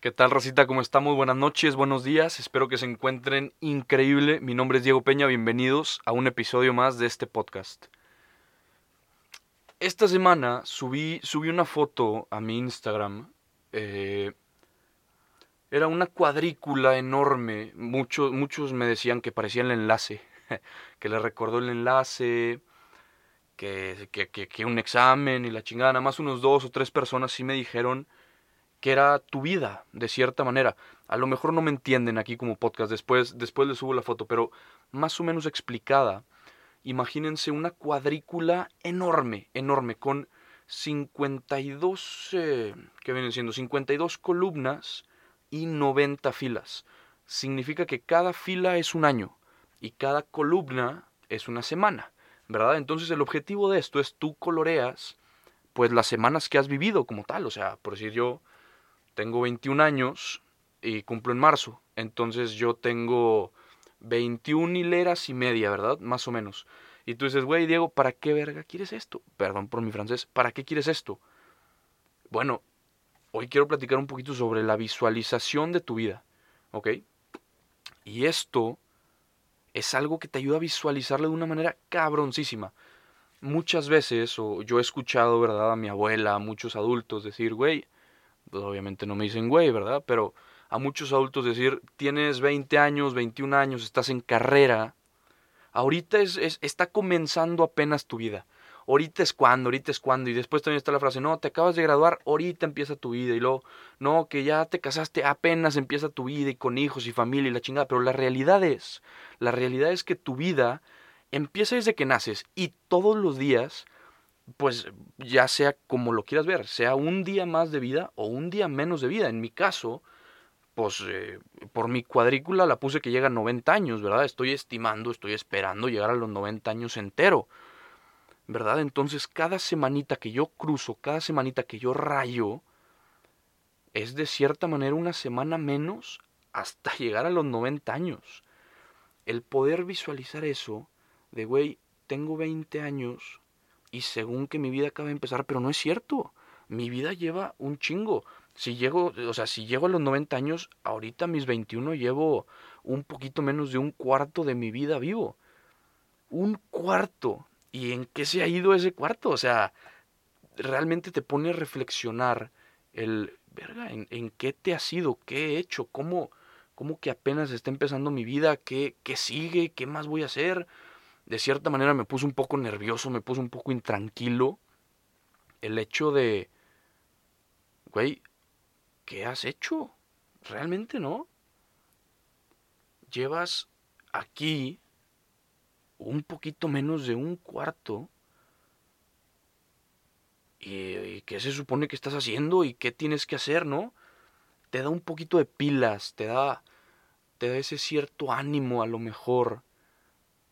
¿Qué tal, Rosita? ¿Cómo estamos? Buenas noches, buenos días. Espero que se encuentren increíble. Mi nombre es Diego Peña. Bienvenidos a un episodio más de este podcast. Esta semana subí, subí una foto a mi Instagram. Eh, era una cuadrícula enorme. Muchos, muchos me decían que parecía el enlace. que le recordó el enlace. Que, que, que, que un examen y la chingada. Nada más unos dos o tres personas sí me dijeron que era tu vida, de cierta manera. A lo mejor no me entienden aquí como podcast, después, después les subo la foto, pero más o menos explicada. Imagínense una cuadrícula enorme, enorme, con 52, eh, ¿qué vienen siendo? 52 columnas y 90 filas. Significa que cada fila es un año y cada columna es una semana, ¿verdad? Entonces el objetivo de esto es tú coloreas pues las semanas que has vivido como tal, o sea, por decir yo tengo 21 años y cumplo en marzo. Entonces yo tengo 21 hileras y media, ¿verdad? Más o menos. Y tú dices, güey, Diego, ¿para qué verga quieres esto? Perdón por mi francés, ¿para qué quieres esto? Bueno, hoy quiero platicar un poquito sobre la visualización de tu vida, ¿ok? Y esto es algo que te ayuda a visualizarlo de una manera cabroncísima. Muchas veces, o yo he escuchado, ¿verdad?, a mi abuela, a muchos adultos decir, güey, pues, obviamente no me dicen güey, ¿verdad? Pero a muchos adultos decir, tienes 20 años, 21 años, estás en carrera, ahorita es, está comenzando apenas tu vida. Ahorita es cuando, ahorita es cuando. Y después también está la frase, no, te acabas de graduar, ahorita empieza tu vida. Y luego, no, que ya te casaste, apenas empieza tu vida y con hijos y familia y la chingada. Pero la realidad es, la realidad es que tu vida empieza desde que naces y todos los días pues ya sea como lo quieras ver, sea un día más de vida o un día menos de vida. En mi caso, pues eh, por mi cuadrícula la puse que llega a 90 años, ¿verdad? Estoy estimando, estoy esperando llegar a los 90 años entero, ¿verdad? Entonces cada semanita que yo cruzo, cada semanita que yo rayo, es de cierta manera una semana menos hasta llegar a los 90 años. El poder visualizar eso de, güey, tengo 20 años, y según que mi vida acaba de empezar, pero no es cierto. Mi vida lleva un chingo. Si llego, o sea, si llego a los 90 años, ahorita mis 21 llevo un poquito menos de un cuarto de mi vida vivo. Un cuarto. ¿Y en qué se ha ido ese cuarto? O sea, realmente te pone a reflexionar el, ¿en, en qué te ha sido? ¿Qué he hecho? ¿Cómo, cómo que apenas está empezando mi vida? ¿Qué, qué sigue? ¿Qué más voy a hacer? De cierta manera me puso un poco nervioso, me puso un poco intranquilo el hecho de, güey, ¿qué has hecho? Realmente no. Llevas aquí un poquito menos de un cuarto. ¿Y, qué se supone que estás haciendo? ¿Y qué tienes que hacer, no? Te da un poquito de pilas, te da, te da ese cierto ánimo a lo mejor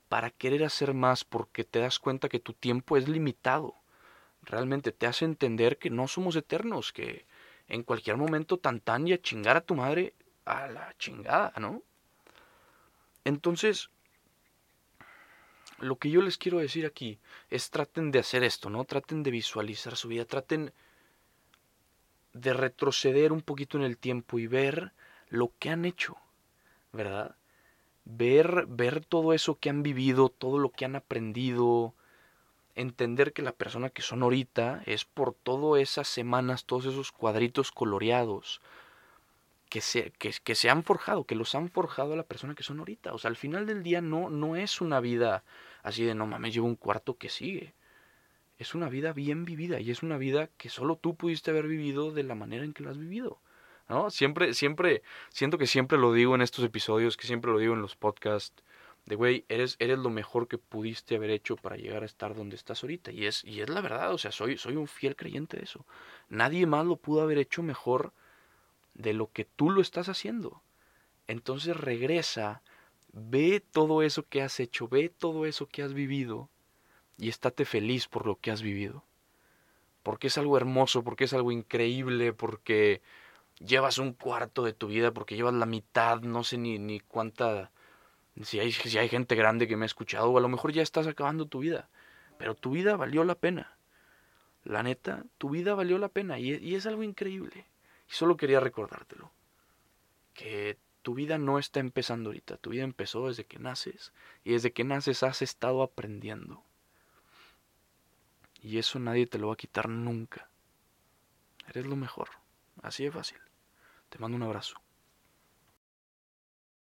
para querer hacer más porque te das cuenta que tu tiempo es limitado. Realmente te hace entender que no somos eternos, que en cualquier momento tan tan y a chingar a tu madre a la chingada, ¿no? Entonces, lo que yo les quiero decir aquí es traten de hacer esto, ¿no? Traten de visualizar su vida, traten de retroceder un poquito en el tiempo y ver lo que han hecho, ¿verdad? Ver, ver todo eso que han vivido, todo lo que han aprendido, entender que la persona que son ahorita es por todas esas semanas, todos esos cuadritos coloreados que se, que, se han forjado, que los han forjado a la persona que son ahorita. O sea, al final del día no, no es una vida así de no mames, llevo un cuarto que sigue. Es una vida bien vivida y es una vida que solo tú pudiste haber vivido de la manera en que lo has vivido. ¿No? Siempre, siempre, siento que siempre lo digo en estos episodios, que siempre lo digo en los podcasts, de güey, eres, eres lo mejor que pudiste haber hecho para llegar a estar donde estás ahorita. Y es, y es la verdad, o sea, soy, soy un fiel creyente de eso. Nadie más lo pudo haber hecho mejor de lo que tú lo estás haciendo. Entonces regresa, ve todo eso que has hecho, ve todo eso que has vivido y estate feliz por lo que has vivido. Porque es algo hermoso, porque es algo increíble, porque llevas un cuarto de tu vida, porque llevas la mitad, no sé ni, ni cuánta, si hay, si hay gente grande que me ha escuchado, o a lo mejor ya estás acabando tu vida, pero tu vida valió la pena. La neta, tu vida valió la pena y, y es algo increíble. Y solo quería recordártelo. Que tu vida no está empezando ahorita, tu vida empezó desde que naces y desde que naces has estado aprendiendo. Y eso nadie te lo va a quitar nunca. Eres lo mejor, así de fácil. Te mando un abrazo.